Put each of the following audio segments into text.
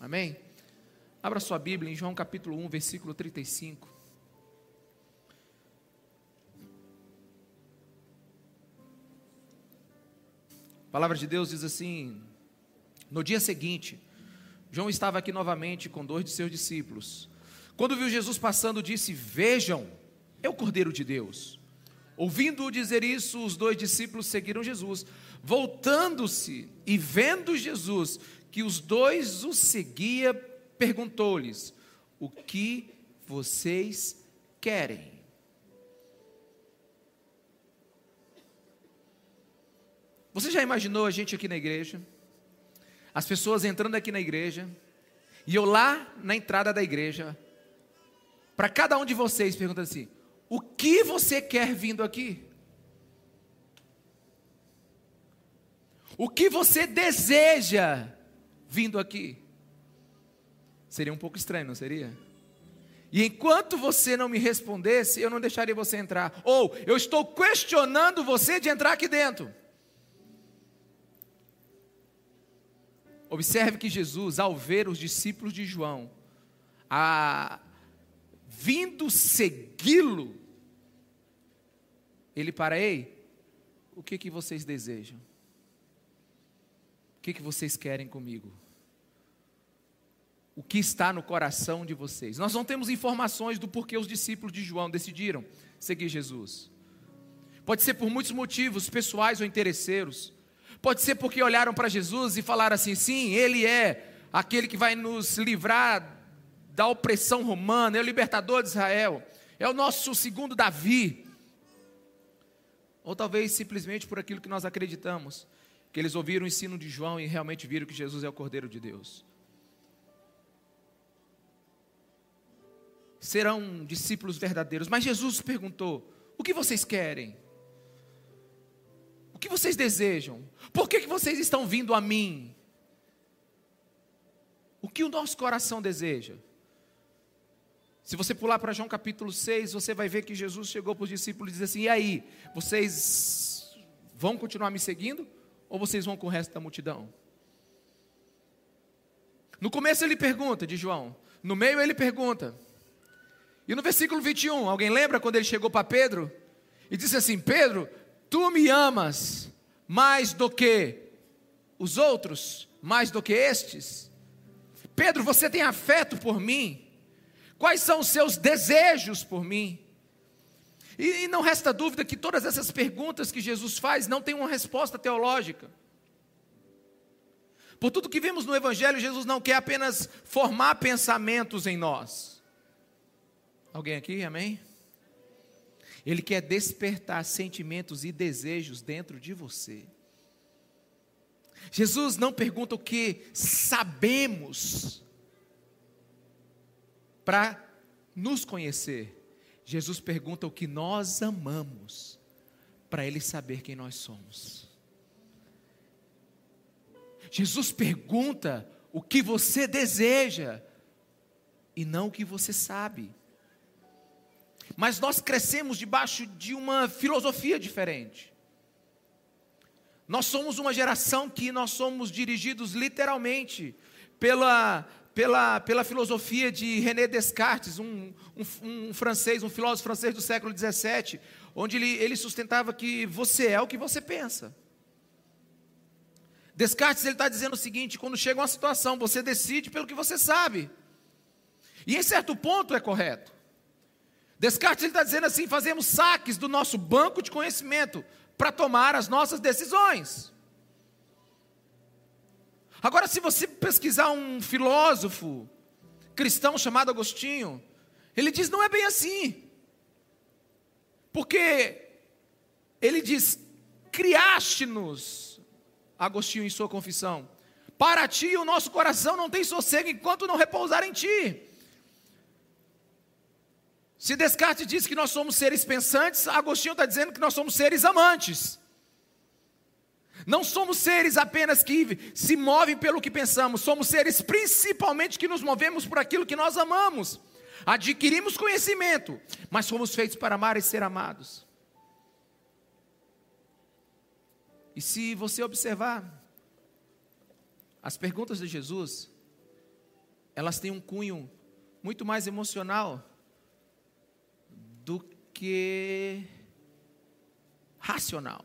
Amém? Abra sua Bíblia em João capítulo 1, versículo 35. A palavra de Deus diz assim: No dia seguinte, João estava aqui novamente com dois de seus discípulos. Quando viu Jesus passando, disse: Vejam, é o Cordeiro de Deus. Ouvindo-o dizer isso, os dois discípulos seguiram Jesus. Voltando-se e vendo Jesus que os dois o seguia, perguntou-lhes: O que vocês querem? Você já imaginou a gente aqui na igreja? As pessoas entrando aqui na igreja, e eu lá na entrada da igreja, para cada um de vocês perguntando assim: o que você quer vindo aqui? O que você deseja vindo aqui? Seria um pouco estranho, não seria? E enquanto você não me respondesse, eu não deixaria você entrar. Ou eu estou questionando você de entrar aqui dentro. Observe que Jesus, ao ver os discípulos de João, a, vindo segui-lo, ele para, ei, o que que vocês desejam? Que que vocês querem comigo? O que está no coração de vocês? Nós não temos informações do porquê os discípulos de João decidiram seguir Jesus. Pode ser por muitos motivos pessoais ou interesseiros. Pode ser porque olharam para Jesus e falaram assim: sim, ele é aquele que vai nos livrar da opressão romana, é o libertador de Israel, é o nosso segundo Davi. Ou talvez simplesmente por aquilo que nós acreditamos, que eles ouviram o ensino de João e realmente viram que Jesus é o Cordeiro de Deus. Serão discípulos verdadeiros, mas Jesus perguntou: o que vocês querem? O que vocês desejam? Por que, que vocês estão vindo a mim? O que o nosso coração deseja? Se você pular para João capítulo 6, você vai ver que Jesus chegou para os discípulos e disse assim: E aí, vocês vão continuar me seguindo? Ou vocês vão com o resto da multidão? No começo ele pergunta, de João. No meio ele pergunta. E no versículo 21, alguém lembra quando ele chegou para Pedro? E disse assim: Pedro, tu me amas mais do que os outros, mais do que estes? Pedro, você tem afeto por mim? Quais são os seus desejos por mim? E, e não resta dúvida que todas essas perguntas que Jesus faz não têm uma resposta teológica. Por tudo que vimos no Evangelho, Jesus não quer apenas formar pensamentos em nós. Alguém aqui, amém? Ele quer despertar sentimentos e desejos dentro de você. Jesus não pergunta o que sabemos, para nos conhecer, Jesus pergunta o que nós amamos, para Ele saber quem nós somos. Jesus pergunta o que você deseja, e não o que você sabe. Mas nós crescemos debaixo de uma filosofia diferente. Nós somos uma geração que nós somos dirigidos literalmente pela pela, pela filosofia de René Descartes, um, um, um, francês, um filósofo francês do século XVII, onde ele, ele sustentava que você é o que você pensa. Descartes ele está dizendo o seguinte: quando chega uma situação, você decide pelo que você sabe. E em certo ponto é correto. Descartes ele está dizendo assim: fazemos saques do nosso banco de conhecimento para tomar as nossas decisões. Agora, se você pesquisar um filósofo cristão chamado Agostinho, ele diz: não é bem assim. Porque ele diz: criaste-nos, Agostinho em sua confissão. Para ti o nosso coração não tem sossego enquanto não repousar em ti. Se Descartes diz que nós somos seres pensantes, Agostinho está dizendo que nós somos seres amantes. Não somos seres apenas que se movem pelo que pensamos, somos seres principalmente que nos movemos por aquilo que nós amamos. Adquirimos conhecimento, mas fomos feitos para amar e ser amados. E se você observar as perguntas de Jesus, elas têm um cunho muito mais emocional do que racional.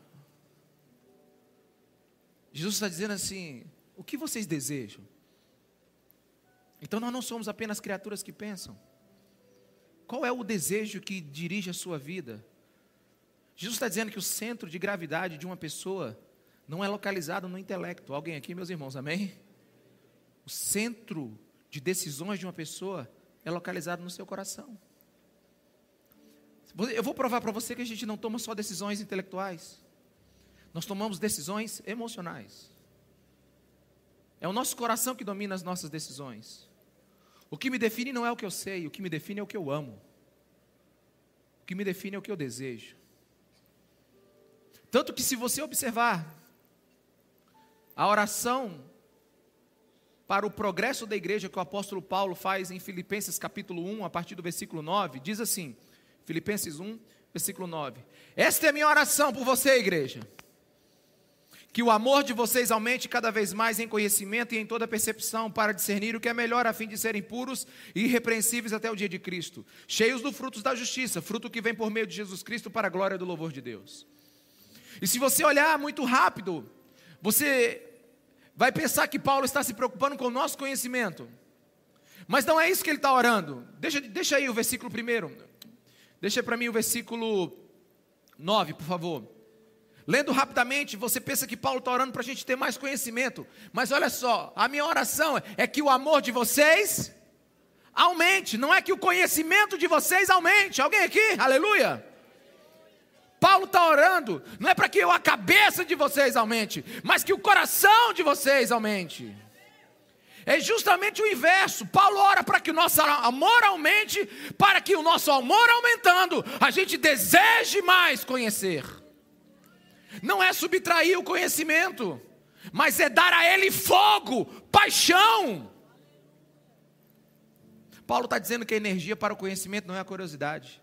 Jesus está dizendo assim: o que vocês desejam? Então nós não somos apenas criaturas que pensam. Qual é o desejo que dirige a sua vida? Jesus está dizendo que o centro de gravidade de uma pessoa não é localizado no intelecto. Alguém aqui, meus irmãos, amém? O centro de decisões de uma pessoa é localizado no seu coração. Eu vou provar para você que a gente não toma só decisões intelectuais. Nós tomamos decisões emocionais. É o nosso coração que domina as nossas decisões. O que me define não é o que eu sei, o que me define é o que eu amo. O que me define é o que eu desejo. Tanto que, se você observar a oração para o progresso da igreja que o apóstolo Paulo faz em Filipenses capítulo 1, a partir do versículo 9, diz assim: Filipenses 1, versículo 9: Esta é a minha oração por você, igreja. Que o amor de vocês aumente cada vez mais em conhecimento e em toda percepção, para discernir o que é melhor, a fim de serem puros e irrepreensíveis até o dia de Cristo, cheios dos frutos da justiça, fruto que vem por meio de Jesus Cristo para a glória do louvor de Deus. E se você olhar muito rápido, você vai pensar que Paulo está se preocupando com o nosso conhecimento. Mas não é isso que ele está orando. Deixa, deixa aí o versículo primeiro. Deixa para mim o versículo 9, por favor. Lendo rapidamente, você pensa que Paulo está orando para a gente ter mais conhecimento. Mas olha só, a minha oração é que o amor de vocês aumente, não é que o conhecimento de vocês aumente. Alguém aqui? Aleluia! Paulo está orando, não é para que a cabeça de vocês aumente, mas que o coração de vocês aumente. É justamente o inverso. Paulo ora para que o nosso amor aumente, para que o nosso amor aumentando, a gente deseje mais conhecer. Não é subtrair o conhecimento, mas é dar a ele fogo, paixão. Paulo está dizendo que a energia para o conhecimento não é a curiosidade.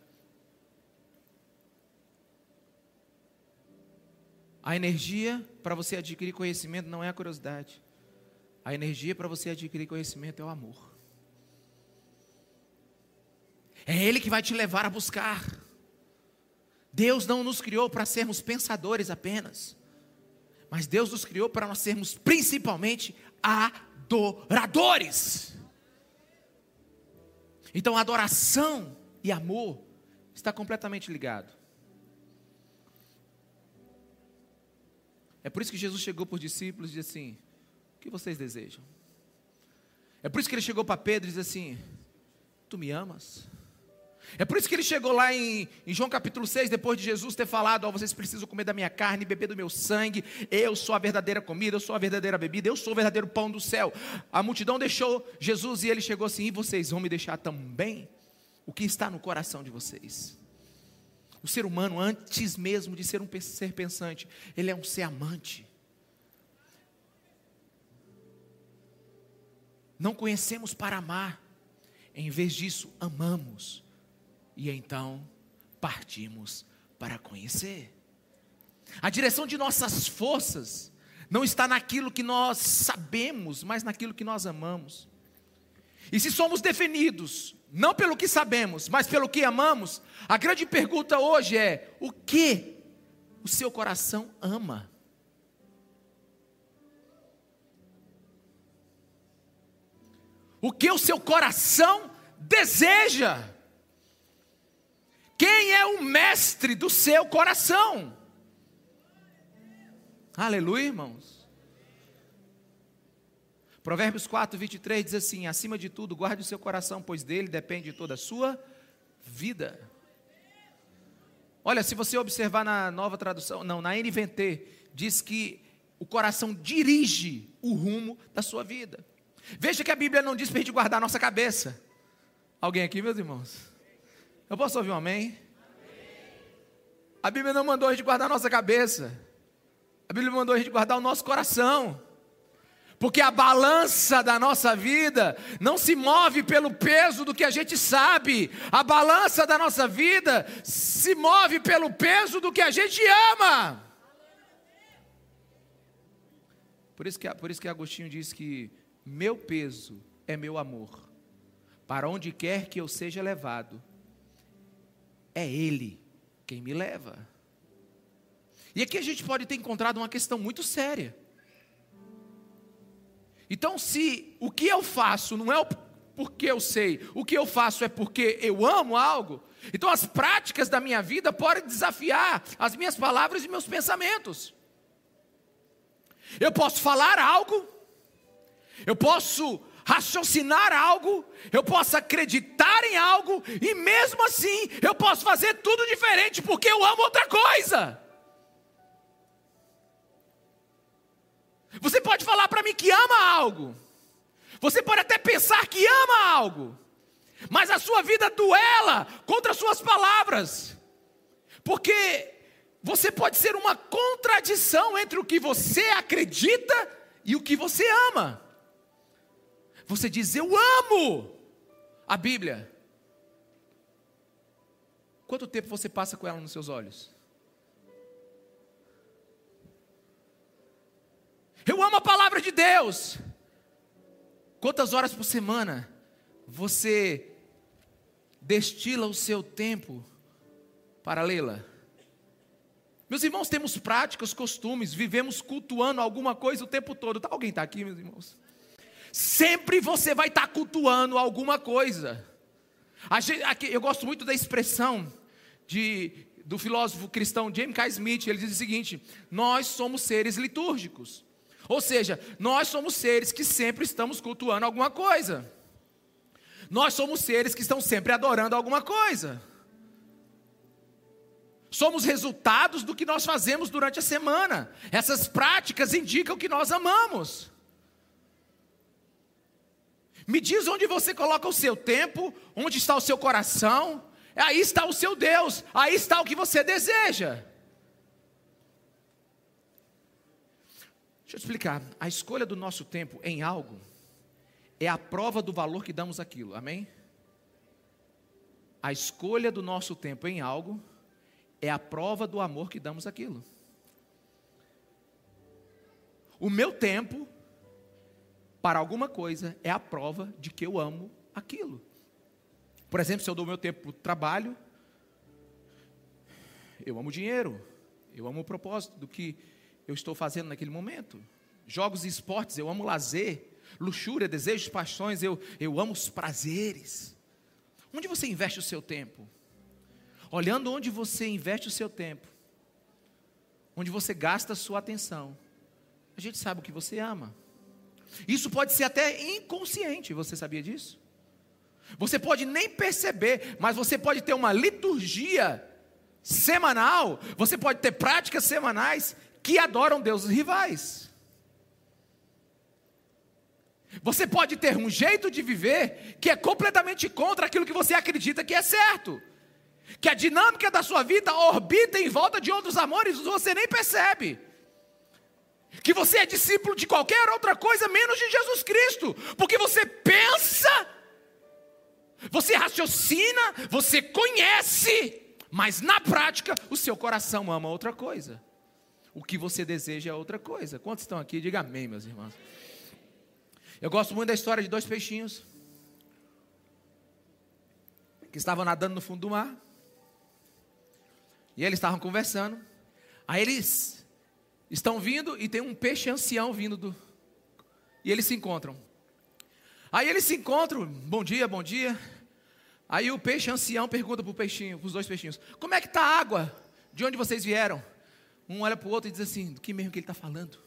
A energia para você adquirir conhecimento não é a curiosidade. A energia para você adquirir conhecimento é o amor. É Ele que vai te levar a buscar. Deus não nos criou para sermos pensadores apenas, mas Deus nos criou para nós sermos principalmente adoradores. Então, adoração e amor está completamente ligado. É por isso que Jesus chegou para os discípulos e disse assim: O que vocês desejam? É por isso que ele chegou para Pedro e disse assim: Tu me amas? É por isso que ele chegou lá em, em, João capítulo 6, depois de Jesus ter falado: Ó, vocês precisam comer da minha carne, beber do meu sangue. Eu sou a verdadeira comida, eu sou a verdadeira bebida, eu sou o verdadeiro pão do céu. A multidão deixou Jesus e ele chegou assim: E vocês vão me deixar também o que está no coração de vocês? O ser humano, antes mesmo de ser um ser pensante, ele é um ser amante. Não conhecemos para amar, em vez disso, amamos, e então partimos para conhecer. A direção de nossas forças não está naquilo que nós sabemos, mas naquilo que nós amamos. E se somos definidos não pelo que sabemos, mas pelo que amamos, a grande pergunta hoje é: o que o seu coração ama? O que o seu coração deseja? Quem é o mestre do seu coração? Aleluia, irmãos. Provérbios 4, 23 diz assim: Acima de tudo, guarde o seu coração, pois dele depende toda a sua vida. Olha, se você observar na nova tradução, não, na NVT, diz que o coração dirige o rumo da sua vida. Veja que a Bíblia não diz para a gente guardar a nossa cabeça. Alguém aqui, meus irmãos? Eu posso ouvir um amém? A Bíblia não mandou a gente guardar a nossa cabeça. A Bíblia mandou a gente guardar o nosso coração. Porque a balança da nossa vida não se move pelo peso do que a gente sabe, a balança da nossa vida se move pelo peso do que a gente ama. Por isso que, por isso que Agostinho diz que meu peso é meu amor. Para onde quer que eu seja levado, é Ele quem me leva. E aqui a gente pode ter encontrado uma questão muito séria. Então, se o que eu faço não é porque eu sei, o que eu faço é porque eu amo algo, então as práticas da minha vida podem desafiar as minhas palavras e meus pensamentos. Eu posso falar algo, eu posso raciocinar algo, eu posso acreditar em algo, e mesmo assim eu posso fazer tudo diferente porque eu amo outra coisa. Você pode falar para mim que ama algo, você pode até pensar que ama algo, mas a sua vida duela contra as suas palavras, porque você pode ser uma contradição entre o que você acredita e o que você ama. Você diz, Eu amo a Bíblia. Quanto tempo você passa com ela nos seus olhos? Eu amo a palavra de Deus. Quantas horas por semana você destila o seu tempo para lê-la? Meus irmãos, temos práticas, costumes, vivemos cultuando alguma coisa o tempo todo. Tá, alguém está aqui, meus irmãos? Sempre você vai estar tá cultuando alguma coisa. Eu gosto muito da expressão de, do filósofo cristão James K. Smith. Ele diz o seguinte: Nós somos seres litúrgicos. Ou seja, nós somos seres que sempre estamos cultuando alguma coisa. Nós somos seres que estão sempre adorando alguma coisa. Somos resultados do que nós fazemos durante a semana. Essas práticas indicam que nós amamos. Me diz onde você coloca o seu tempo, onde está o seu coração. Aí está o seu Deus, aí está o que você deseja. Deixa eu explicar. A escolha do nosso tempo em algo é a prova do valor que damos aquilo. Amém? A escolha do nosso tempo em algo é a prova do amor que damos aquilo. O meu tempo para alguma coisa é a prova de que eu amo aquilo. Por exemplo, se eu dou meu tempo para o trabalho, eu amo dinheiro, eu amo o propósito do que eu estou fazendo naquele momento. Jogos e esportes, eu amo lazer, luxúria, desejos, paixões, eu, eu amo os prazeres. Onde você investe o seu tempo? Olhando onde você investe o seu tempo, onde você gasta a sua atenção, a gente sabe o que você ama. Isso pode ser até inconsciente, você sabia disso? Você pode nem perceber, mas você pode ter uma liturgia semanal, você pode ter práticas semanais que adoram deuses rivais. Você pode ter um jeito de viver que é completamente contra aquilo que você acredita que é certo. Que a dinâmica da sua vida orbita em volta de outros amores você nem percebe. Que você é discípulo de qualquer outra coisa menos de Jesus Cristo. Porque você pensa, você raciocina, você conhece, mas na prática o seu coração ama outra coisa. O que você deseja é outra coisa. Quantos estão aqui? Diga amém, meus irmãos. Eu gosto muito da história de dois peixinhos que estavam nadando no fundo do mar. E eles estavam conversando. Aí eles estão vindo e tem um peixe ancião vindo do. E eles se encontram. Aí eles se encontram, bom dia, bom dia. Aí o peixe ancião pergunta para peixinho, os dois peixinhos: Como é que está a água? De onde vocês vieram? Um olha para o outro e diz assim: do que mesmo que ele está falando?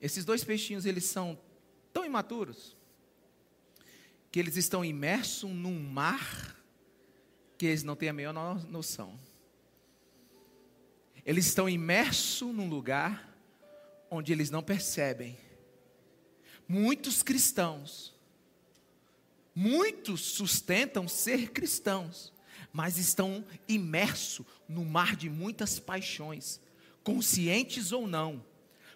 Esses dois peixinhos, eles são tão imaturos que eles estão imersos num mar que eles não têm a menor noção. Eles estão imersos num lugar onde eles não percebem. Muitos cristãos, muitos sustentam ser cristãos, mas estão imersos no mar de muitas paixões, conscientes ou não.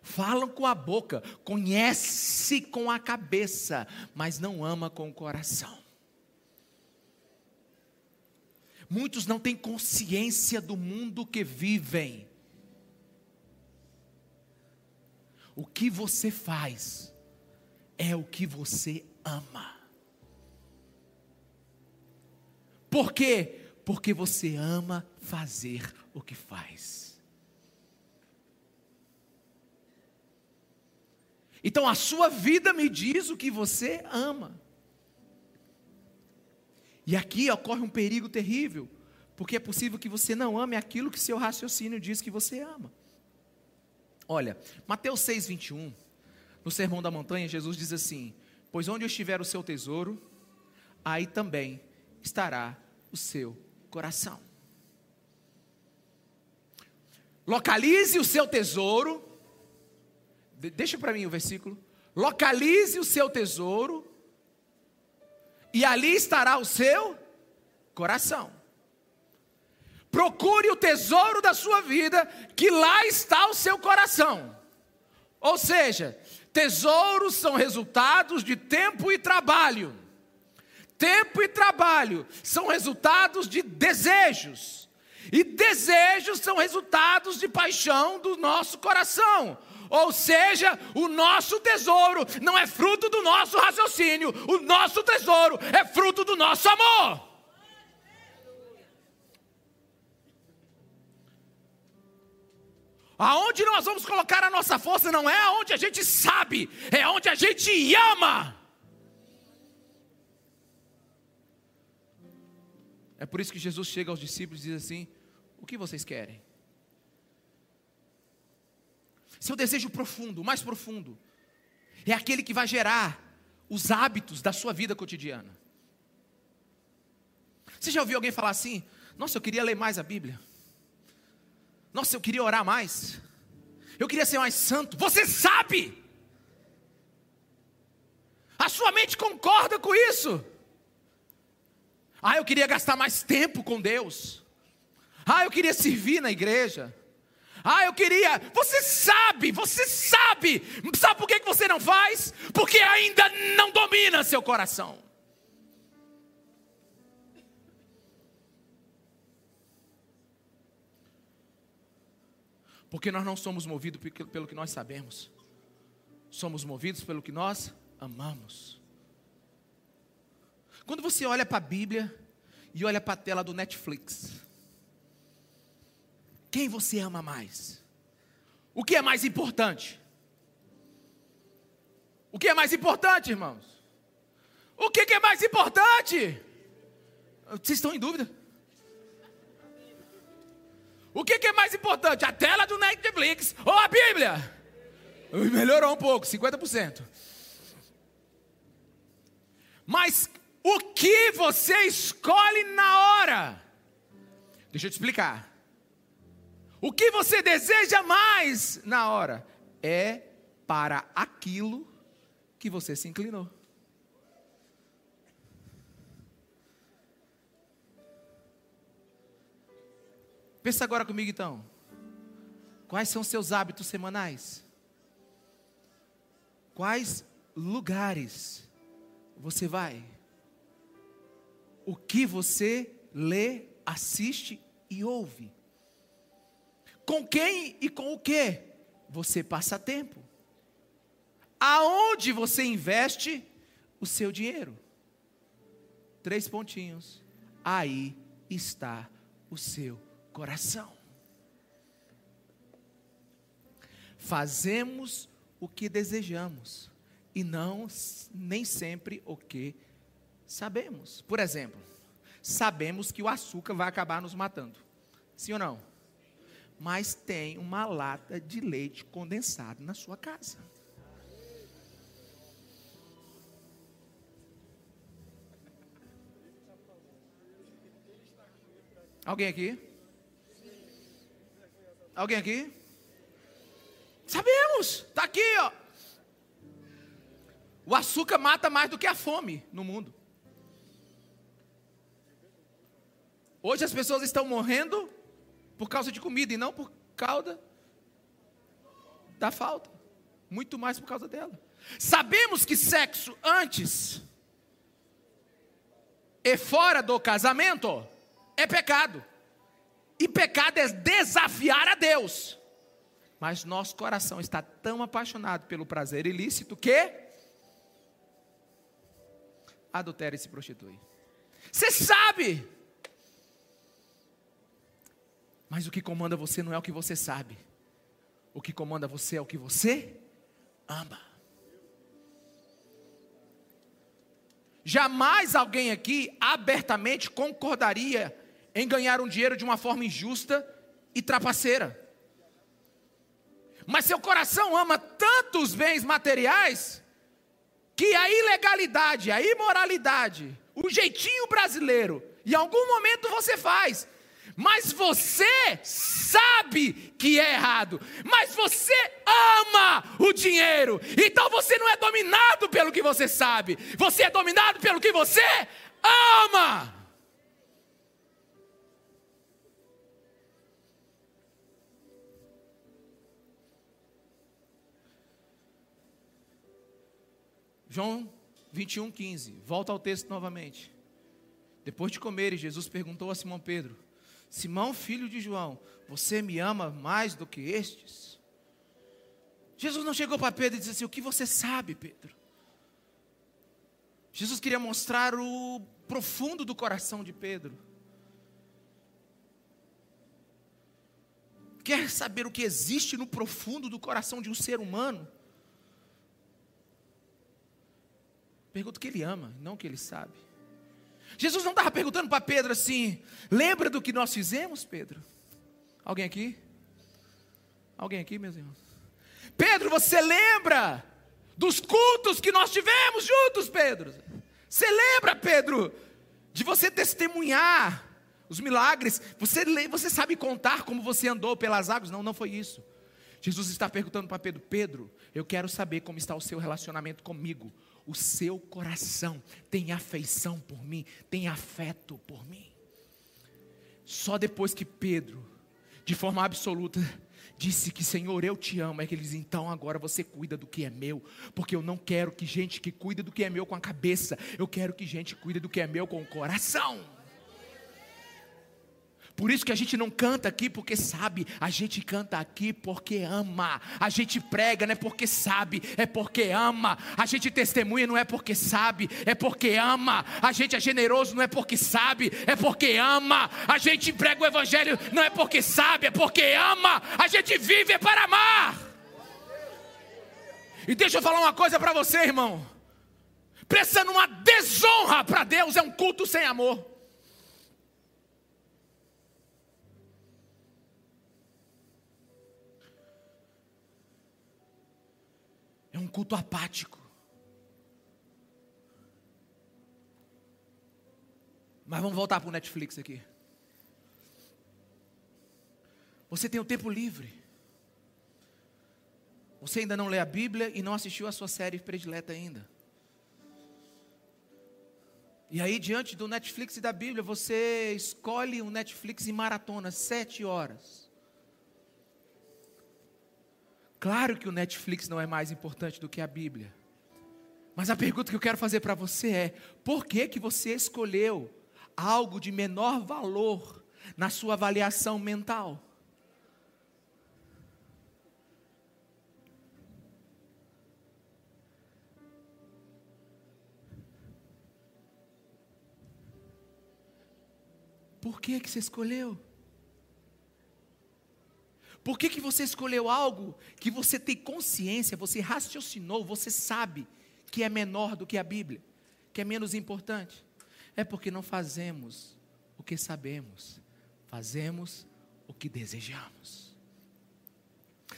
Falam com a boca, conhece com a cabeça, mas não ama com o coração. Muitos não têm consciência do mundo que vivem. O que você faz é o que você ama. Por quê? Porque você ama fazer o que faz. Então a sua vida me diz o que você ama. E aqui ocorre um perigo terrível, porque é possível que você não ame aquilo que seu raciocínio diz que você ama. Olha, Mateus 6, 21, no Sermão da Montanha, Jesus diz assim: Pois onde estiver o seu tesouro, aí também estará o seu coração. Localize o seu tesouro, deixa para mim o versículo. Localize o seu tesouro, e ali estará o seu coração. Procure o tesouro da sua vida, que lá está o seu coração. Ou seja, tesouros são resultados de tempo e trabalho. Tempo e trabalho são resultados de desejos. E desejos são resultados de paixão do nosso coração. Ou seja, o nosso tesouro não é fruto do nosso raciocínio, o nosso tesouro é fruto do nosso amor. Aonde nós vamos colocar a nossa força não é aonde a gente sabe, é aonde a gente ama. É por isso que Jesus chega aos discípulos e diz assim: O que vocês querem? Seu desejo profundo, mais profundo, é aquele que vai gerar os hábitos da sua vida cotidiana. Você já ouviu alguém falar assim? Nossa, eu queria ler mais a Bíblia. Nossa, eu queria orar mais. Eu queria ser mais santo. Você sabe. A sua mente concorda com isso. Ah, eu queria gastar mais tempo com Deus. Ah, eu queria servir na igreja. Ah, eu queria. Você sabe, você sabe. Sabe por que você não faz? Porque ainda não domina seu coração. Porque nós não somos movidos pelo que nós sabemos, somos movidos pelo que nós amamos. Quando você olha para a Bíblia e olha para a tela do Netflix, quem você ama mais? O que é mais importante? O que é mais importante, irmãos? O que é mais importante? Vocês estão em dúvida? O que, é mais importante, a tela do Netflix ou a Bíblia? Melhorou um pouco, 50%. Mas o que você escolhe na hora? Deixa eu te explicar. O que você deseja mais na hora é para aquilo que você se inclinou. Pensa agora comigo então. Quais são seus hábitos semanais? Quais lugares você vai? O que você lê, assiste e ouve? Com quem e com o que você passa tempo? Aonde você investe o seu dinheiro? Três pontinhos. Aí está o seu coração. Fazemos o que desejamos e não nem sempre o que sabemos. Por exemplo, sabemos que o açúcar vai acabar nos matando. Sim ou não? Mas tem uma lata de leite condensado na sua casa. Alguém aqui? Alguém aqui? Sabemos, está aqui, ó. O açúcar mata mais do que a fome no mundo. Hoje as pessoas estão morrendo por causa de comida e não por causa da falta. Muito mais por causa dela. Sabemos que sexo antes e fora do casamento é pecado. E pecado é desafiar a Deus. Mas nosso coração está tão apaixonado pelo prazer ilícito que adultera e se prostitui. Você sabe. Mas o que comanda você não é o que você sabe. O que comanda você é o que você ama. Jamais alguém aqui abertamente concordaria em ganhar um dinheiro de uma forma injusta e trapaceira. Mas seu coração ama tantos bens materiais que a ilegalidade, a imoralidade, o jeitinho brasileiro, em algum momento você faz, mas você sabe que é errado, mas você ama o dinheiro, então você não é dominado pelo que você sabe, você é dominado pelo que você ama. João 21, 15. Volta ao texto novamente. Depois de comer, Jesus perguntou a Simão Pedro: Simão, filho de João, você me ama mais do que estes? Jesus não chegou para Pedro e disse assim: O que você sabe, Pedro? Jesus queria mostrar o profundo do coração de Pedro. Quer saber o que existe no profundo do coração de um ser humano? Pergunta o que ele ama, não o que ele sabe. Jesus não estava perguntando para Pedro assim: lembra do que nós fizemos, Pedro? Alguém aqui? Alguém aqui, meus irmãos? Pedro, você lembra dos cultos que nós tivemos juntos, Pedro? Você lembra, Pedro, de você testemunhar os milagres? Você, você sabe contar como você andou pelas águas? Não, não foi isso. Jesus está perguntando para Pedro: Pedro, eu quero saber como está o seu relacionamento comigo o seu coração tem afeição por mim, tem afeto por mim. Só depois que Pedro, de forma absoluta, disse que Senhor, eu te amo, é que eles então agora você cuida do que é meu, porque eu não quero que gente que cuida do que é meu com a cabeça, eu quero que gente cuida do que é meu com o coração. Por isso que a gente não canta aqui porque sabe, a gente canta aqui porque ama. A gente prega não é porque sabe, é porque ama. A gente testemunha não é porque sabe, é porque ama. A gente é generoso não é porque sabe, é porque ama. A gente prega o evangelho não é porque sabe, é porque ama. A gente vive é para amar. E deixa eu falar uma coisa para você, irmão. Prestando uma desonra para Deus é um culto sem amor. Culto apático. Mas vamos voltar para o Netflix aqui. Você tem o tempo livre. Você ainda não lê a Bíblia e não assistiu a sua série predileta ainda. E aí, diante do Netflix e da Bíblia, você escolhe o Netflix e maratona sete horas. Claro que o Netflix não é mais importante do que a Bíblia. Mas a pergunta que eu quero fazer para você é: por que que você escolheu algo de menor valor na sua avaliação mental? Por que que você escolheu? Por que, que você escolheu algo que você tem consciência, você raciocinou, você sabe que é menor do que a Bíblia, que é menos importante? É porque não fazemos o que sabemos, fazemos o que desejamos.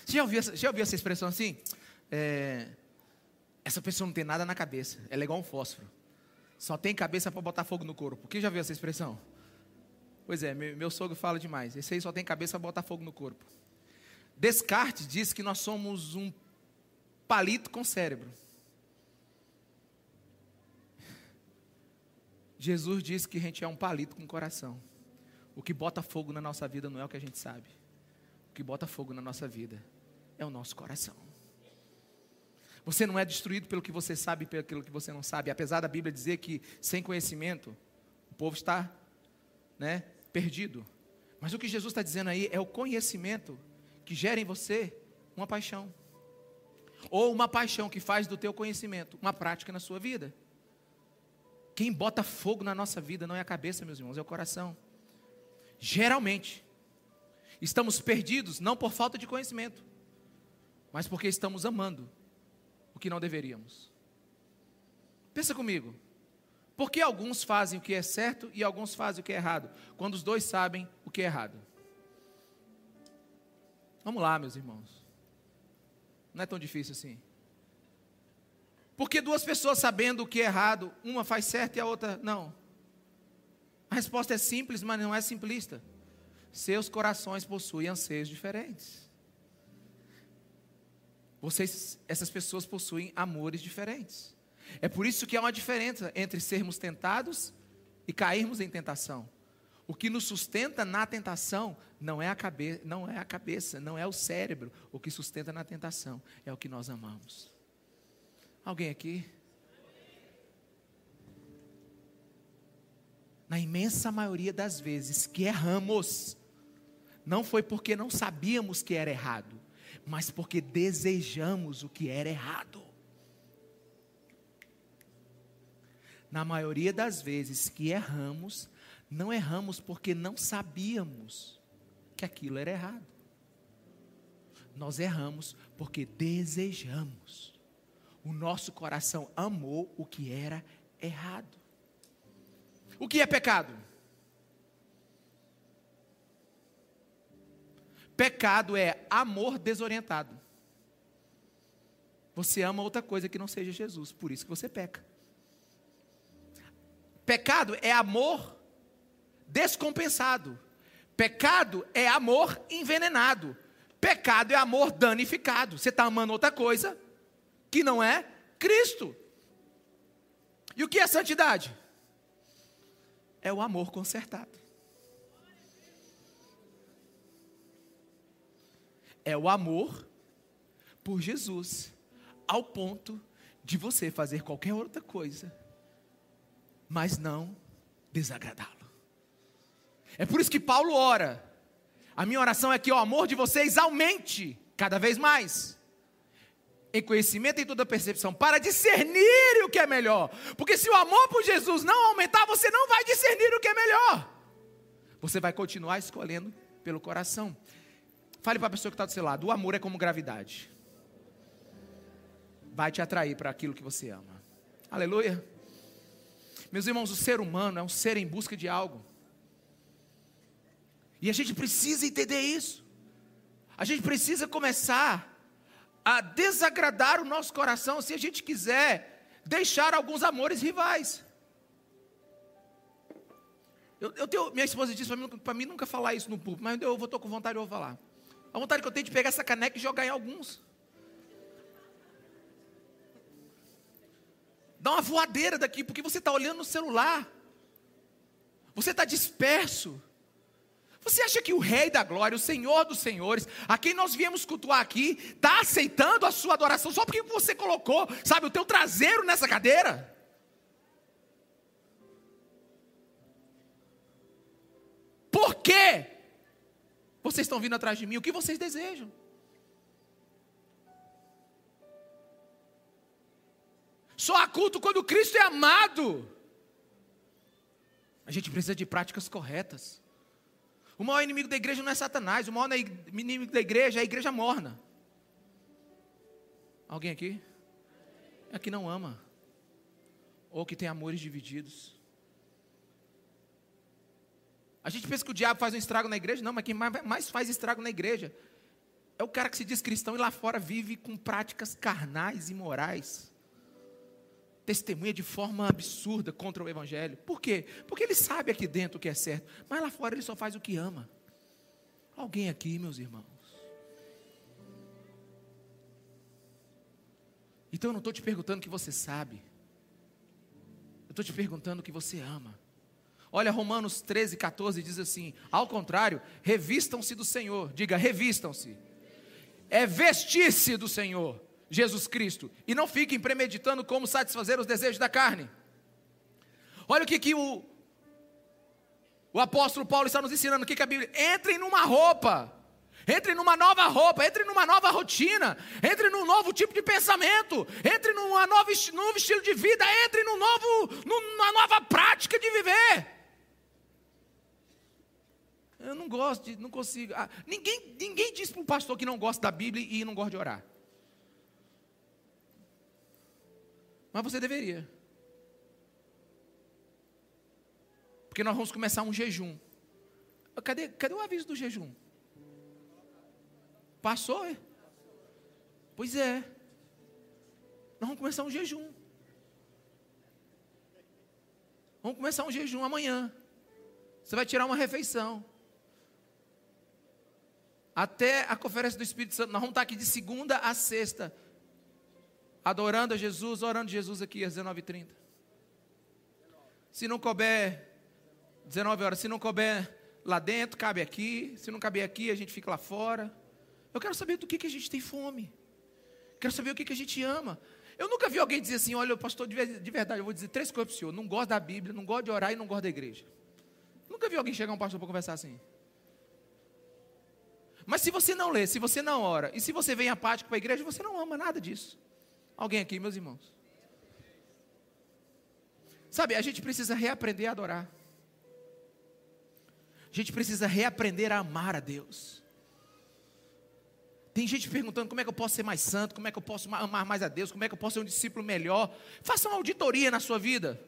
Você já ouviu, já ouviu essa expressão assim? É, essa pessoa não tem nada na cabeça, ela é igual um fósforo. Só tem cabeça para botar fogo no corpo. Quem já viu essa expressão? Pois é, meu, meu sogro fala demais. Esse aí só tem cabeça para botar fogo no corpo. Descartes diz que nós somos um palito com cérebro. Jesus diz que a gente é um palito com coração. O que bota fogo na nossa vida não é o que a gente sabe. O que bota fogo na nossa vida é o nosso coração. Você não é destruído pelo que você sabe e pelo que você não sabe. Apesar da Bíblia dizer que sem conhecimento o povo está né, perdido. Mas o que Jesus está dizendo aí é o conhecimento que gera em você uma paixão. Ou uma paixão que faz do teu conhecimento uma prática na sua vida. Quem bota fogo na nossa vida não é a cabeça, meus irmãos, é o coração. Geralmente, estamos perdidos não por falta de conhecimento, mas porque estamos amando o que não deveríamos. Pensa comigo. Por que alguns fazem o que é certo e alguns fazem o que é errado, quando os dois sabem o que é errado? Vamos lá, meus irmãos. Não é tão difícil assim. Porque duas pessoas sabendo o que é errado, uma faz certo e a outra não. A resposta é simples, mas não é simplista. Seus corações possuem anseios diferentes. Vocês, essas pessoas possuem amores diferentes. É por isso que há uma diferença entre sermos tentados e cairmos em tentação. O que nos sustenta na tentação não é a cabeça, não é a cabeça, não é o cérebro. O que sustenta na tentação é o que nós amamos. Alguém aqui? Na imensa maioria das vezes que erramos, não foi porque não sabíamos que era errado, mas porque desejamos o que era errado. Na maioria das vezes que erramos, não erramos porque não sabíamos que aquilo era errado. Nós erramos porque desejamos. O nosso coração amou o que era errado. O que é pecado? Pecado é amor desorientado. Você ama outra coisa que não seja Jesus, por isso que você peca. Pecado é amor descompensado. Pecado é amor envenenado. Pecado é amor danificado. Você está amando outra coisa que não é Cristo. E o que é santidade? É o amor consertado. É o amor por Jesus, ao ponto de você fazer qualquer outra coisa, mas não desagradá-lo. É por isso que Paulo ora. A minha oração é que o amor de vocês aumente cada vez mais. Em conhecimento e toda percepção, para discernir o que é melhor. Porque se o amor por Jesus não aumentar, você não vai discernir o que é melhor. Você vai continuar escolhendo pelo coração. Fale para a pessoa que está do seu lado: o amor é como gravidade. Vai te atrair para aquilo que você ama. Aleluia. Meus irmãos, o ser humano é um ser em busca de algo. E a gente precisa entender isso. A gente precisa começar a desagradar o nosso coração se a gente quiser deixar alguns amores rivais. Eu, eu tenho, minha esposa disse para mim, mim nunca falar isso no público, mas eu estou com vontade, eu vou falar. A vontade que eu tenho de pegar essa caneca e jogar em alguns. Dá uma voadeira daqui, porque você está olhando no celular. Você está disperso. Você acha que o Rei da Glória, o Senhor dos Senhores, a quem nós viemos cultuar aqui, está aceitando a sua adoração só porque você colocou, sabe, o teu traseiro nessa cadeira? Por quê? Vocês estão vindo atrás de mim, o que vocês desejam? Só há culto quando Cristo é amado. A gente precisa de práticas corretas. O maior inimigo da igreja não é Satanás, o maior inimigo da igreja é a igreja morna. Alguém aqui? É que não ama, ou que tem amores divididos. A gente pensa que o diabo faz um estrago na igreja, não, mas quem mais faz estrago na igreja é o cara que se diz cristão e lá fora vive com práticas carnais e morais testemunha de forma absurda contra o Evangelho. Por quê? Porque ele sabe aqui dentro o que é certo, mas lá fora ele só faz o que ama. Alguém aqui, meus irmãos? Então eu não estou te perguntando o que você sabe, eu estou te perguntando o que você ama. Olha, Romanos 13, 14 diz assim: ao contrário, revistam-se do Senhor, diga, revistam-se, é vestir-se do Senhor Jesus Cristo. E não fiquem premeditando como satisfazer os desejos da carne. Olha o que, que o, o apóstolo Paulo está nos ensinando, o que, que a Bíblia. Entrem numa roupa, Entre numa nova roupa, entre numa nova rotina, entre num novo tipo de pensamento, entre nova, novo estilo de vida, entre num novo, numa nova prática de viver. Eu não gosto de, não consigo. Ah, ninguém, ninguém diz para um pastor que não gosta da Bíblia e não gosta de orar. Mas você deveria. Porque nós vamos começar um jejum. Cadê, cadê o aviso do jejum? Passou, é? Pois é. Nós vamos começar um jejum. Vamos começar um jejum amanhã. Você vai tirar uma refeição. Até a conferência do Espírito Santo. Nós vamos estar aqui de segunda a sexta. Adorando a Jesus, orando a Jesus aqui às 19h30. Se não couber 19 horas, se não couber lá dentro, cabe aqui. Se não caber aqui, a gente fica lá fora. Eu quero saber do que, que a gente tem fome. Quero saber o que, que a gente ama. Eu nunca vi alguém dizer assim: olha, pastor, de verdade, eu vou dizer três coisas para o senhor. Não gosto da Bíblia, não gosto de orar e não gosto da igreja. Nunca vi alguém chegar um pastor para conversar assim. Mas se você não lê, se você não ora, e se você vem apático para a igreja, você não ama nada disso. Alguém aqui, meus irmãos? Sabe, a gente precisa reaprender a adorar. A gente precisa reaprender a amar a Deus. Tem gente perguntando como é que eu posso ser mais santo, como é que eu posso amar mais a Deus, como é que eu posso ser um discípulo melhor. Faça uma auditoria na sua vida.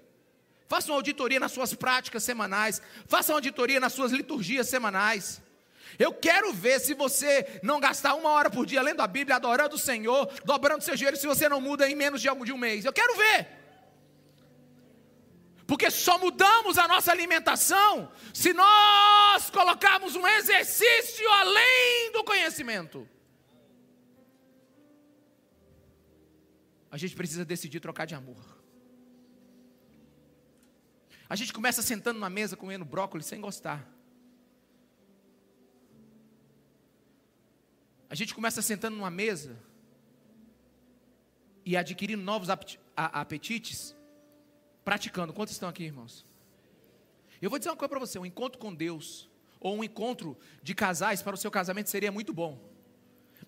Faça uma auditoria nas suas práticas semanais. Faça uma auditoria nas suas liturgias semanais. Eu quero ver se você não gastar uma hora por dia lendo a Bíblia, adorando o Senhor, dobrando seu joelho, se você não muda em menos de um mês. Eu quero ver. Porque só mudamos a nossa alimentação se nós colocarmos um exercício além do conhecimento. a gente precisa decidir trocar de amor. A gente começa sentando na mesa comendo brócolis sem gostar. A gente começa sentando numa mesa e adquirindo novos apetites, praticando. Quantos estão aqui, irmãos? Eu vou dizer uma coisa para você: um encontro com Deus, ou um encontro de casais para o seu casamento seria muito bom.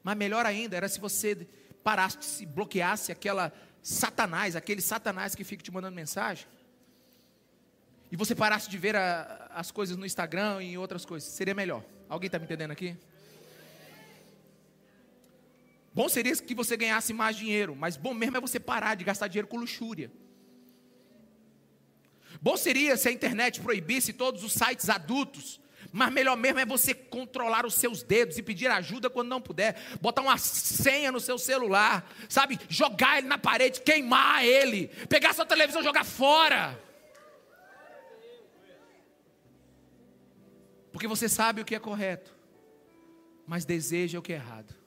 Mas melhor ainda era se você parasse, bloqueasse aquela Satanás, aquele Satanás que fica te mandando mensagem, e você parasse de ver a, as coisas no Instagram e outras coisas, seria melhor. Alguém está me entendendo aqui? Bom seria que você ganhasse mais dinheiro, mas bom mesmo é você parar de gastar dinheiro com luxúria. Bom seria se a internet proibisse todos os sites adultos mas melhor mesmo é você controlar os seus dedos e pedir ajuda quando não puder. Botar uma senha no seu celular, sabe? Jogar ele na parede, queimar ele. Pegar sua televisão e jogar fora. Porque você sabe o que é correto, mas deseja o que é errado.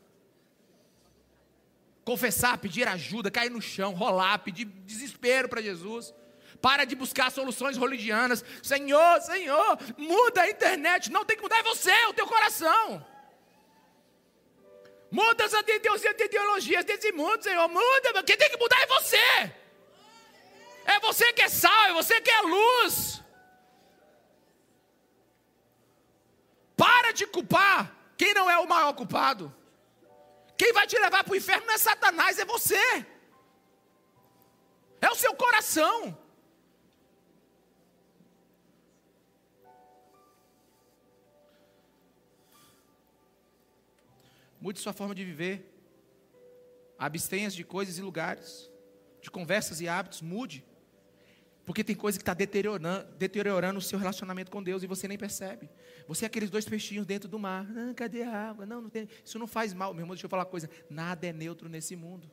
Confessar, pedir ajuda, cair no chão, rolar, pedir desespero para Jesus. Para de buscar soluções religianas. Senhor, Senhor, muda a internet. Não tem que mudar é você, é o teu coração. Muda as ideologias desse mundo, Senhor. Muda, quem tem que mudar é você. É você que é sal, é você que é luz. Para de culpar quem não é o maior culpado. Quem vai te levar para o inferno não é Satanás, é você. É o seu coração. Mude sua forma de viver. Abstenha-se de coisas e lugares, de conversas e hábitos. Mude. Porque tem coisa que está deteriorando, deteriorando o seu relacionamento com Deus e você nem percebe. Você é aqueles dois peixinhos dentro do mar. Ah, cadê a água? Não, não tem. Isso não faz mal. Meu irmão, deixa eu falar uma coisa. Nada é neutro nesse mundo.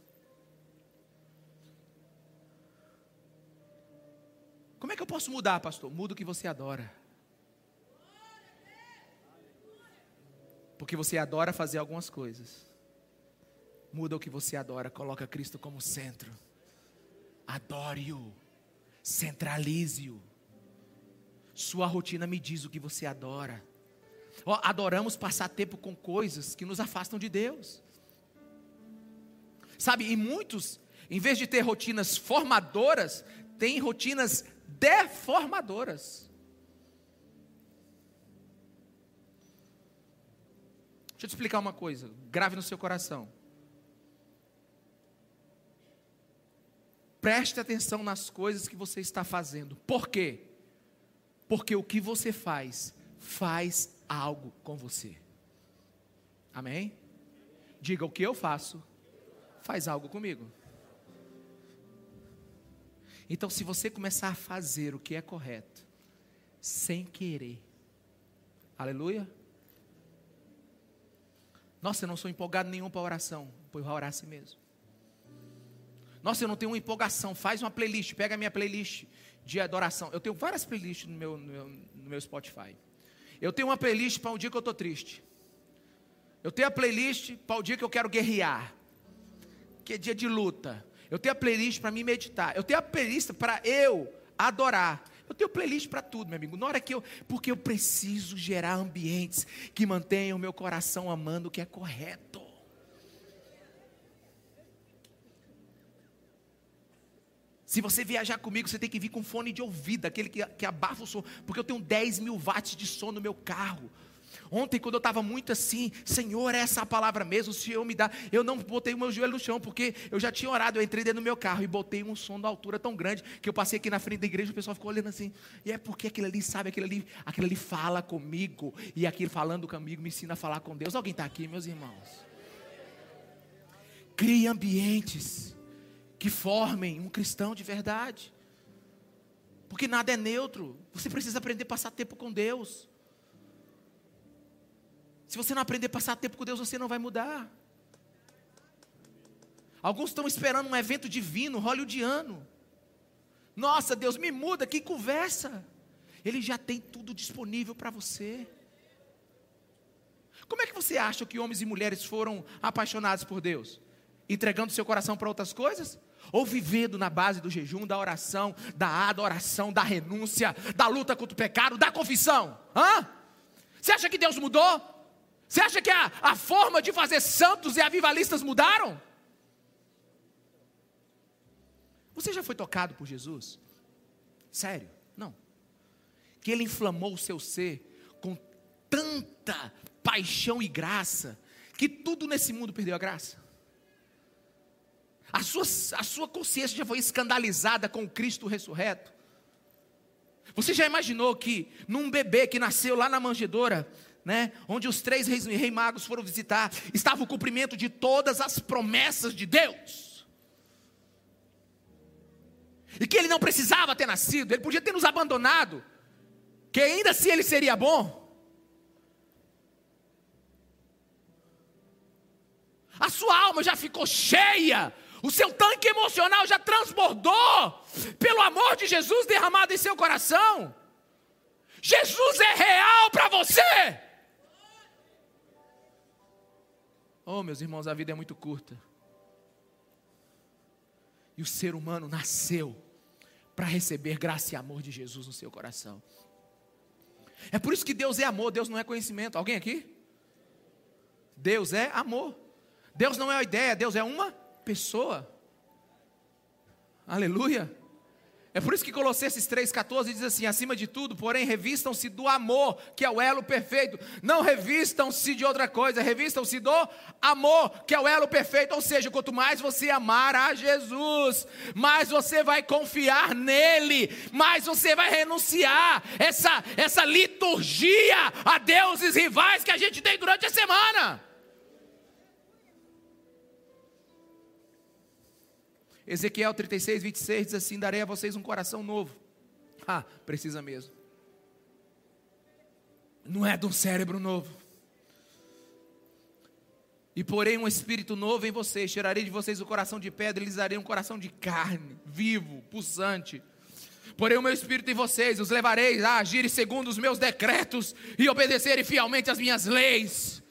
Como é que eu posso mudar, pastor? Muda o que você adora. Porque você adora fazer algumas coisas. Muda o que você adora, coloca Cristo como centro. Adore-o. Centralize-o. Sua rotina me diz o que você adora. Oh, adoramos passar tempo com coisas que nos afastam de Deus. Sabe, e muitos, em vez de ter rotinas formadoras, têm rotinas deformadoras. Deixa eu te explicar uma coisa, grave no seu coração. Preste atenção nas coisas que você está fazendo. Por quê? Porque o que você faz, faz algo com você. Amém? Diga o que eu faço, faz algo comigo. Então, se você começar a fazer o que é correto, sem querer, aleluia. Nossa, eu não sou empolgado nenhum para oração, pois orar assim mesmo. Nossa, eu não tenho uma empolgação. Faz uma playlist, pega a minha playlist de adoração. Eu tenho várias playlists no meu, no meu, no meu Spotify. Eu tenho uma playlist para o um dia que eu estou triste. Eu tenho a playlist para o dia que eu quero guerrear, que é dia de luta. Eu tenho a playlist para me meditar. Eu tenho a playlist para eu adorar. Eu tenho playlist para tudo, meu amigo. Na hora que eu, porque eu preciso gerar ambientes que mantenham o meu coração amando o que é correto. Se você viajar comigo, você tem que vir com fone de ouvido, aquele que, que abafa o som, porque eu tenho 10 mil watts de som no meu carro. Ontem, quando eu estava muito assim, Senhor, essa é a palavra mesmo, o Senhor me dá. Eu não botei o meu joelho no chão, porque eu já tinha orado. Eu entrei dentro do meu carro e botei um som da altura tão grande que eu passei aqui na frente da igreja. O pessoal ficou olhando assim. E é porque aquele ali, sabe, aquele ali, aquele ali fala comigo. E aquele falando comigo me ensina a falar com Deus. Alguém está aqui, meus irmãos? Crie ambientes que formem um cristão de verdade. Porque nada é neutro. Você precisa aprender a passar tempo com Deus. Se você não aprender a passar tempo com Deus, você não vai mudar. Alguns estão esperando um evento divino, hollywoodiano. Nossa, Deus me muda, que conversa. Ele já tem tudo disponível para você. Como é que você acha que homens e mulheres foram apaixonados por Deus? Entregando seu coração para outras coisas? Ou vivendo na base do jejum, da oração, da adoração, da renúncia, da luta contra o pecado, da confissão. Hã? Você acha que Deus mudou? Você acha que a, a forma de fazer santos e avivalistas mudaram? Você já foi tocado por Jesus? Sério? Não. Que ele inflamou o seu ser com tanta paixão e graça, que tudo nesse mundo perdeu a graça. A sua, a sua consciência já foi escandalizada com Cristo ressurreto? Você já imaginou que num bebê que nasceu lá na manjedoura, né, onde os três reis, reis magos foram visitar, estava o cumprimento de todas as promessas de Deus? E que ele não precisava ter nascido, ele podia ter nos abandonado, que ainda assim ele seria bom. A sua alma já ficou cheia o seu tanque emocional já transbordou pelo amor de Jesus derramado em seu coração. Jesus é real para você. Oh, meus irmãos, a vida é muito curta. E o ser humano nasceu para receber graça e amor de Jesus no seu coração. É por isso que Deus é amor, Deus não é conhecimento. Alguém aqui? Deus é amor. Deus não é uma ideia, Deus é uma pessoa. Aleluia. É por isso que Colossenses 3,14 diz assim: acima de tudo, porém, revistam-se do amor, que é o elo perfeito. Não revistam-se de outra coisa, revistam-se do amor, que é o elo perfeito. Ou seja, quanto mais você amar a Jesus, mais você vai confiar nele, mais você vai renunciar essa, essa liturgia a deuses rivais que a gente tem durante a semana. Ezequiel 36, 26 diz assim: Darei a vocês um coração novo. Ah, precisa mesmo. Não é de um cérebro novo. E porém um espírito novo em vocês, tirarei de vocês o coração de pedra e lhes darei um coração de carne, vivo, pulsante. Porém o meu espírito em vocês, os levarei a agirem segundo os meus decretos e obedecerem fielmente às minhas leis.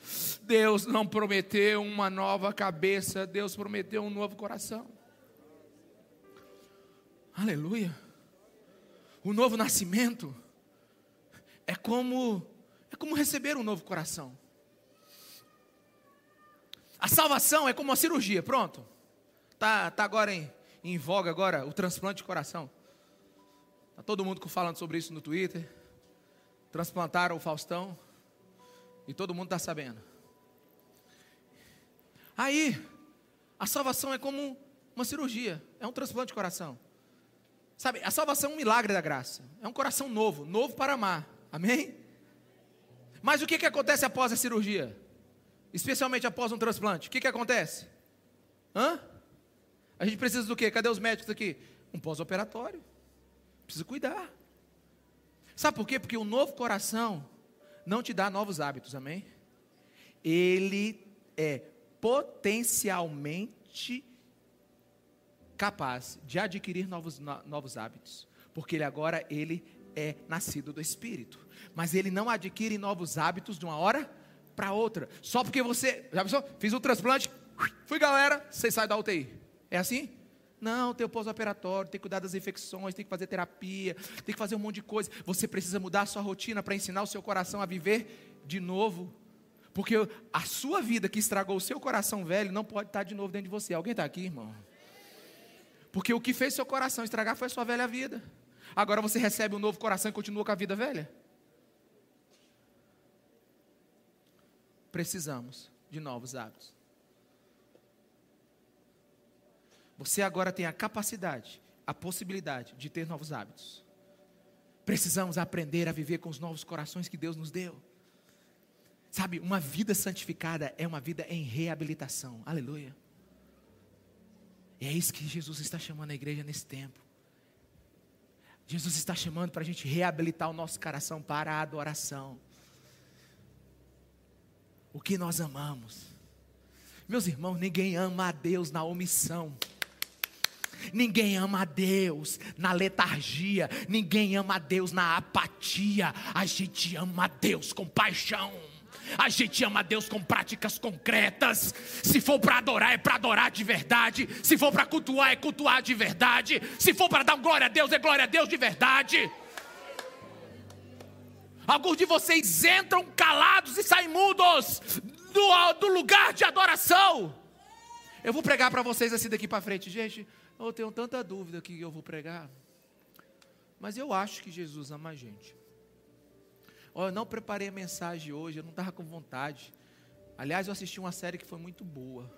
Deus não prometeu uma nova cabeça, Deus prometeu um novo coração. Aleluia. O novo nascimento é como é como receber um novo coração. A salvação é como uma cirurgia, pronto. Tá, tá agora em, em voga agora o transplante de coração. Tá todo mundo falando sobre isso no Twitter. Transplantaram o Faustão e todo mundo está sabendo. Aí, a salvação é como uma cirurgia, é um transplante de coração. Sabe, a salvação é um milagre da graça. É um coração novo, novo para amar. Amém? Mas o que, que acontece após a cirurgia? Especialmente após um transplante. O que, que acontece? Hã? A gente precisa do quê? Cadê os médicos aqui? Um pós-operatório. Precisa cuidar. Sabe por quê? Porque o novo coração não te dá novos hábitos, amém? Ele é potencialmente capaz de adquirir novos, novos hábitos, porque ele agora ele é nascido do Espírito, mas ele não adquire novos hábitos de uma hora para outra, só porque você, já pensou? Fiz um transplante, fui galera, você sai da UTI, é assim? Não, tem o pós-operatório, tem que cuidar das infecções, tem que fazer terapia, tem que fazer um monte de coisa. Você precisa mudar a sua rotina para ensinar o seu coração a viver de novo. Porque a sua vida que estragou o seu coração velho não pode estar de novo dentro de você. Alguém está aqui, irmão? Porque o que fez seu coração estragar foi a sua velha vida. Agora você recebe um novo coração e continua com a vida velha? Precisamos de novos hábitos. Você agora tem a capacidade, a possibilidade de ter novos hábitos. Precisamos aprender a viver com os novos corações que Deus nos deu. Sabe, uma vida santificada é uma vida em reabilitação. Aleluia. E é isso que Jesus está chamando a igreja nesse tempo. Jesus está chamando para a gente reabilitar o nosso coração para a adoração. O que nós amamos. Meus irmãos, ninguém ama a Deus na omissão. Ninguém ama a Deus na letargia, ninguém ama a Deus na apatia. A gente ama a Deus com paixão. A gente ama Deus com práticas concretas. Se for para adorar, é para adorar de verdade. Se for para cultuar, é cultuar de verdade. Se for para dar glória a Deus, é glória a Deus de verdade. Alguns de vocês entram calados e saem mudos do, do lugar de adoração. Eu vou pregar para vocês assim daqui para frente, gente. Eu tenho tanta dúvida que eu vou pregar. Mas eu acho que Jesus ama a gente. Oh, eu não preparei a mensagem hoje, eu não estava com vontade. Aliás, eu assisti uma série que foi muito boa.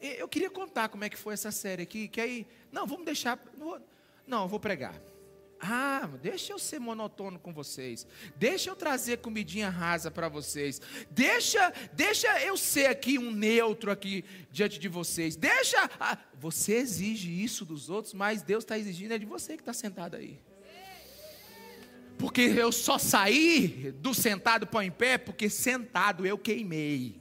Eu queria contar como é que foi essa série aqui, que aí, não, vamos deixar, não, vou, não eu vou pregar. Ah, deixa eu ser monotônico com vocês. Deixa eu trazer comidinha rasa para vocês. Deixa, deixa eu ser aqui um neutro aqui diante de vocês. Deixa, ah, você exige isso dos outros, mas Deus está exigindo é de você que está sentado aí. Porque eu só saí do sentado para em pé, porque sentado eu queimei.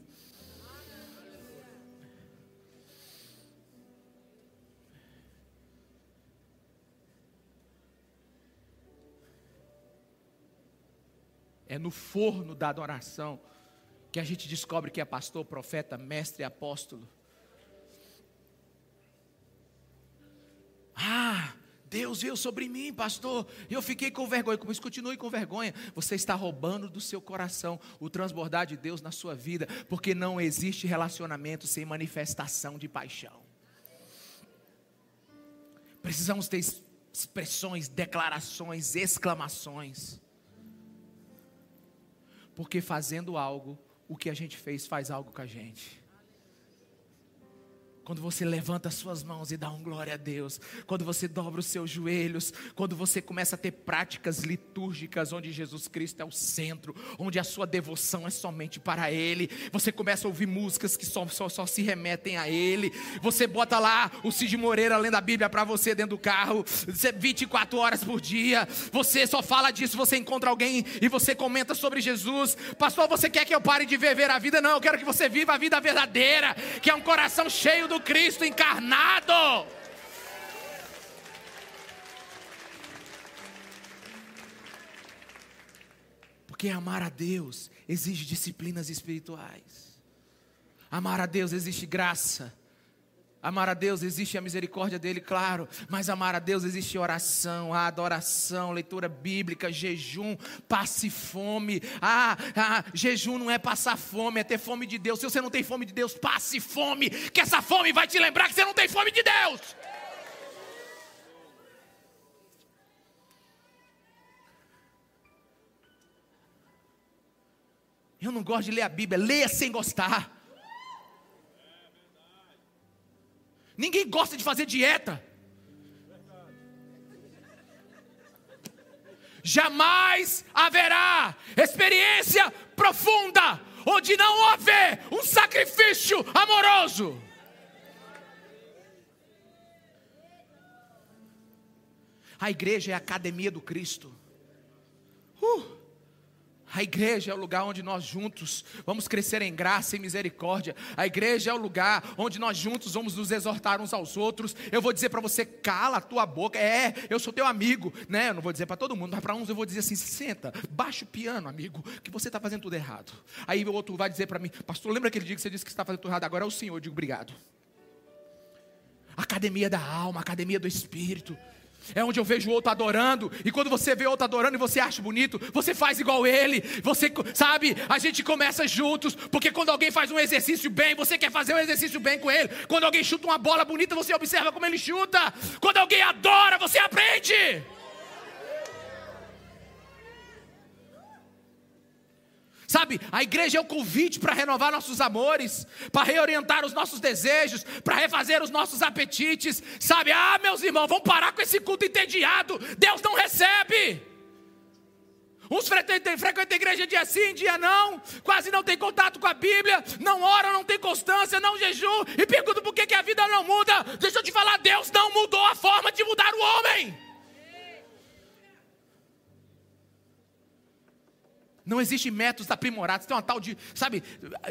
É no forno da adoração que a gente descobre que é pastor, profeta, mestre apóstolo. Ah, Deus veio sobre mim, pastor, eu fiquei com vergonha. Mas continue com vergonha. Você está roubando do seu coração o transbordar de Deus na sua vida, porque não existe relacionamento sem manifestação de paixão. Precisamos ter expressões, declarações, exclamações. Porque fazendo algo, o que a gente fez faz algo com a gente. Quando você levanta as suas mãos e dá um glória a Deus, quando você dobra os seus joelhos, quando você começa a ter práticas litúrgicas onde Jesus Cristo é o centro, onde a sua devoção é somente para Ele, você começa a ouvir músicas que só, só, só se remetem a Ele, você bota lá o Cid Moreira lendo a Bíblia para você dentro do carro, 24 horas por dia, você só fala disso, você encontra alguém e você comenta sobre Jesus, pastor, você quer que eu pare de viver a vida? Não, eu quero que você viva a vida verdadeira, que é um coração cheio do Cristo encarnado. Porque amar a Deus exige disciplinas espirituais. Amar a Deus existe graça. Amar a Deus existe a misericórdia dele, claro, mas amar a Deus existe oração, a adoração, leitura bíblica, jejum, passe fome. Ah, ah, jejum não é passar fome, é ter fome de Deus. Se você não tem fome de Deus, passe fome, que essa fome vai te lembrar que você não tem fome de Deus. Eu não gosto de ler a Bíblia, leia sem gostar. Ninguém gosta de fazer dieta. Jamais haverá experiência profunda onde não houver um sacrifício amoroso. A igreja é a academia do Cristo. Uh! A igreja é o lugar onde nós juntos vamos crescer em graça e misericórdia. A igreja é o lugar onde nós juntos vamos nos exortar uns aos outros. Eu vou dizer para você, cala a tua boca. É, eu sou teu amigo, né? Eu não vou dizer para todo mundo, mas para uns eu vou dizer assim: senta, baixa o piano, amigo, que você está fazendo tudo errado. Aí o outro vai dizer para mim, pastor, lembra aquele dia que você disse que está fazendo tudo errado? Agora é o Senhor. Eu digo, obrigado. Academia da alma, academia do espírito. É onde eu vejo o outro adorando, e quando você vê outro adorando e você acha bonito, você faz igual ele. Você sabe, a gente começa juntos, porque quando alguém faz um exercício bem, você quer fazer um exercício bem com ele. Quando alguém chuta uma bola bonita, você observa como ele chuta. Quando alguém adora, você aprende. Sabe, a igreja é o convite para renovar nossos amores, para reorientar os nossos desejos, para refazer os nossos apetites. Sabe, ah, meus irmãos, vamos parar com esse culto entediado. Deus não recebe. Uns frequentam, a igreja dia sim, dia não, quase não tem contato com a Bíblia, não ora, não tem constância, não jejum, e perguntam por que, que a vida não muda. Deixa eu te falar, Deus não mudou a forma de mudar o homem. Não existe métodos aprimorados. Tem uma tal de, sabe,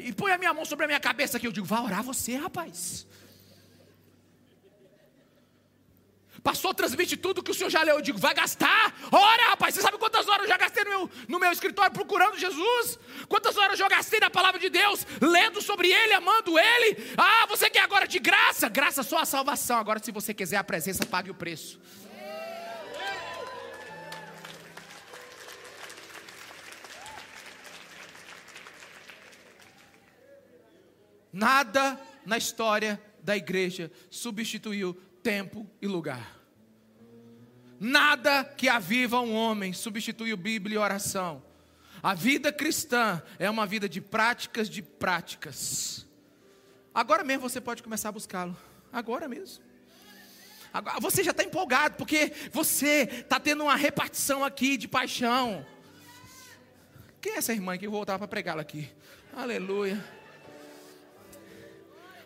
e põe a minha mão sobre a minha cabeça aqui. Eu digo, vai orar você, rapaz. Pastor, transmite tudo que o senhor já leu. Eu digo, vai gastar? Ora, rapaz, você sabe quantas horas eu já gastei no meu, no meu escritório procurando Jesus? Quantas horas eu já gastei na palavra de Deus, lendo sobre Ele, amando Ele? Ah, você quer agora de graça? Graça só a salvação. Agora, se você quiser a presença, pague o preço. Nada na história da igreja substituiu tempo e lugar. Nada que aviva um homem substituiu Bíblia e oração. A vida cristã é uma vida de práticas de práticas. Agora mesmo você pode começar a buscá-lo. Agora mesmo. Agora, você já está empolgado, porque você está tendo uma repartição aqui de paixão. Quem é essa irmã que eu vou voltar para pregá-la aqui? Aleluia.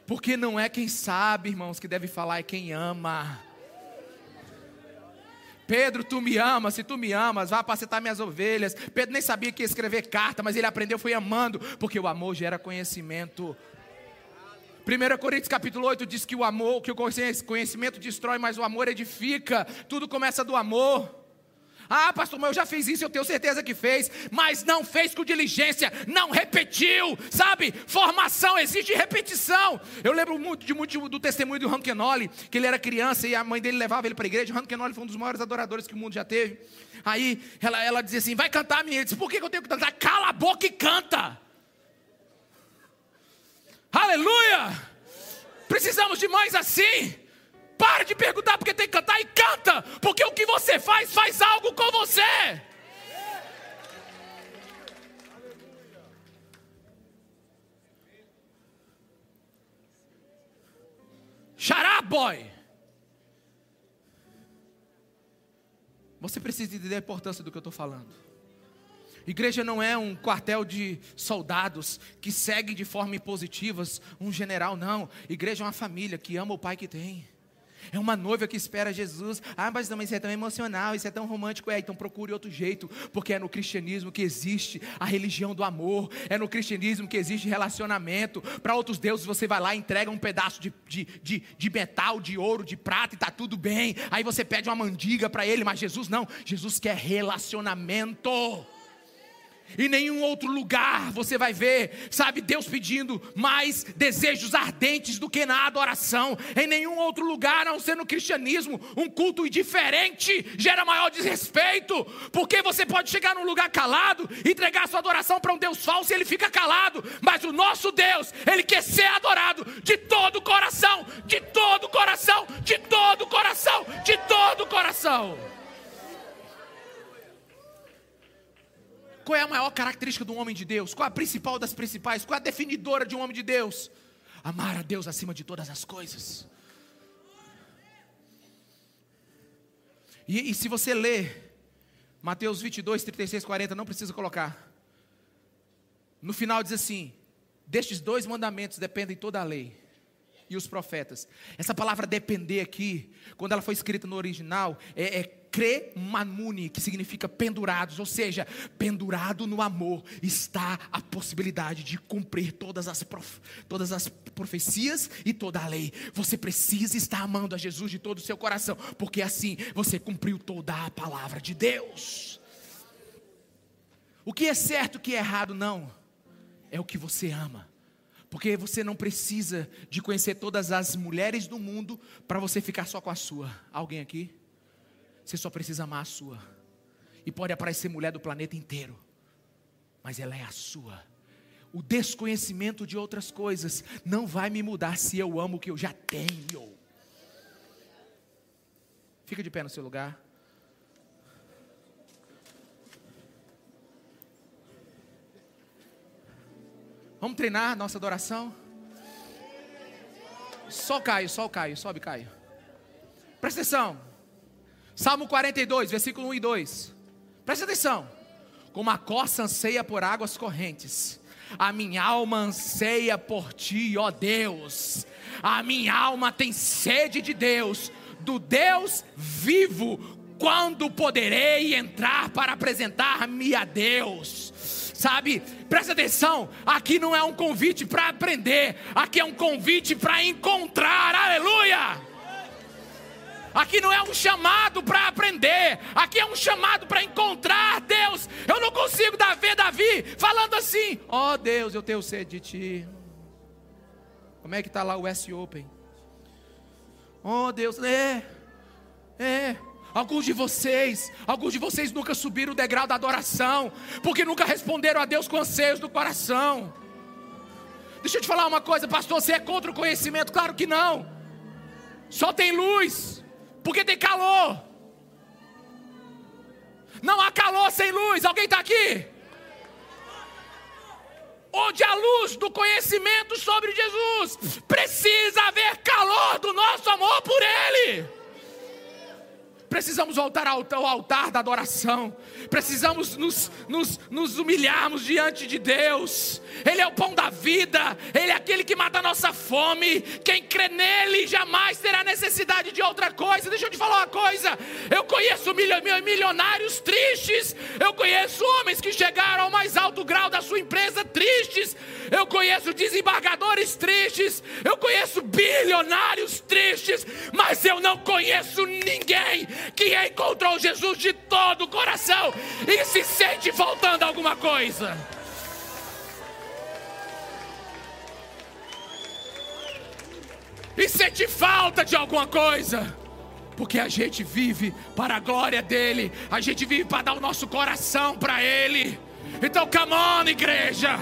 Porque não é quem sabe, irmãos, que deve falar, é quem ama. Pedro, tu me amas, se tu me amas, vá apacentar minhas ovelhas. Pedro nem sabia que ia escrever carta, mas ele aprendeu, foi amando, porque o amor gera conhecimento. 1 Coríntios capítulo 8 diz que o amor, que o conhecimento destrói, mas o amor edifica. Tudo começa do amor. Ah, pastor, mas eu já fiz isso, eu tenho certeza que fez, mas não fez com diligência, não repetiu, sabe? Formação exige repetição. Eu lembro muito, de, muito do testemunho do Rankenoli, que ele era criança e a mãe dele levava ele para a igreja. O Rankenoli foi um dos maiores adoradores que o mundo já teve. Aí ela, ela dizia assim: vai cantar, menina. Ele disse: por que eu tenho que cantar? Cala a boca e canta. Aleluia! Precisamos de mães assim para de perguntar porque tem que cantar e canta, porque o que você faz faz algo com você. Xará, boy. Você precisa entender a importância do que eu estou falando. Igreja não é um quartel de soldados que segue de forma impositiva um general, não. Igreja é uma família que ama o pai que tem. É uma noiva que espera Jesus. Ah, mas não, isso é tão emocional, isso é tão romântico. É, então procure outro jeito, porque é no cristianismo que existe a religião do amor, é no cristianismo que existe relacionamento. Para outros deuses você vai lá entrega um pedaço de, de, de, de metal, de ouro, de prata e está tudo bem. Aí você pede uma mandiga para ele, mas Jesus não. Jesus quer relacionamento. Em nenhum outro lugar você vai ver, sabe, Deus pedindo mais desejos ardentes do que na adoração. Em nenhum outro lugar, a não ser no cristianismo, um culto diferente gera maior desrespeito. Porque você pode chegar num lugar calado, entregar sua adoração para um Deus falso e ele fica calado. Mas o nosso Deus, ele quer ser adorado de todo o coração, de todo o coração, de todo o coração, de todo o coração. Qual é a maior característica de um homem de Deus? Qual é a principal das principais? Qual é a definidora de um homem de Deus? Amar a Deus acima de todas as coisas. E, e se você ler Mateus 22, 36, 40, não precisa colocar. No final diz assim: Destes dois mandamentos dependem toda a lei e os profetas. Essa palavra depender aqui, quando ela foi escrita no original, é, é cremamune, que significa pendurados, ou seja, pendurado no amor está a possibilidade de cumprir todas as, prof, todas as profecias e toda a lei. Você precisa estar amando a Jesus de todo o seu coração, porque assim você cumpriu toda a palavra de Deus. O que é certo, o que é errado, não, é o que você ama. Porque você não precisa de conhecer todas as mulheres do mundo para você ficar só com a sua. Alguém aqui? Você só precisa amar a sua. E pode aparecer mulher do planeta inteiro, mas ela é a sua. O desconhecimento de outras coisas não vai me mudar se eu amo o que eu já tenho. Fica de pé no seu lugar. Vamos treinar nossa adoração? Só Caio, só o Caio, sobe Caio. Presta atenção. Salmo 42, versículo 1 e 2. Presta atenção. Como a coça anseia por águas correntes, a minha alma anseia por ti, ó Deus. A minha alma tem sede de Deus, do Deus vivo. Quando poderei entrar para apresentar-me a Deus? sabe? Presta atenção, aqui não é um convite para aprender, aqui é um convite para encontrar, aleluia! Aqui não é um chamado para aprender, aqui é um chamado para encontrar Deus. Eu não consigo dar ver Davi falando assim: Ó oh, Deus, eu tenho sede de ti. Como é que está lá o S Open? Oh Deus, é, é. Alguns de vocês, alguns de vocês nunca subiram o degrau da adoração, porque nunca responderam a Deus com anseios do coração. Deixa eu te falar uma coisa, pastor, você é contra o conhecimento? Claro que não. Só tem luz, porque tem calor. Não há calor sem luz. Alguém está aqui? Onde a luz do conhecimento sobre Jesus, precisa haver calor do nosso amor por Ele. Precisamos voltar ao, altar da adoração. Precisamos nos, nos, nos humilharmos diante de Deus. Ele é o pão da vida. Ele é aquele que mata a nossa fome. Quem crê nele jamais terá necessidade de outra coisa. Deixa eu te falar uma coisa. Eu conheço milionários tristes. Eu conheço homens que chegaram ao mais alto grau da sua empresa tristes. Eu conheço desembargadores tristes. Eu conheço bilionários tristes. Mas eu não conheço ninguém que encontrou Jesus de todo o coração e se sente faltando alguma coisa. E sente falta de alguma coisa. Porque a gente vive para a glória dele, a gente vive para dar o nosso coração para ele. Então, come on, igreja.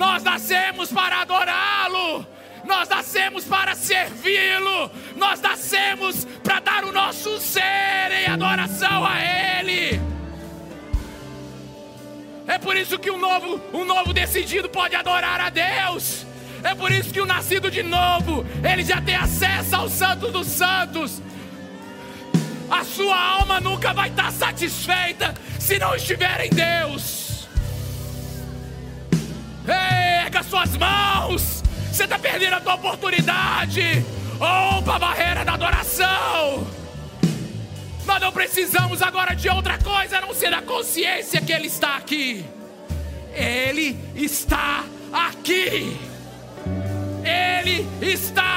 Nós nascemos para adorá-lo nós nascemos para servi-lo, nós nascemos para dar o nosso ser em adoração a Ele. É por isso que um novo, um novo decidido pode adorar a Deus. É por isso que o nascido de novo, ele já tem acesso ao Santo dos Santos. A sua alma nunca vai estar satisfeita se não estiver em Deus. Erga suas mãos. Você está perdendo a tua oportunidade. Opa, a barreira da adoração. Nós não precisamos agora de outra coisa a não ser a consciência que Ele está aqui. Ele está aqui. Ele está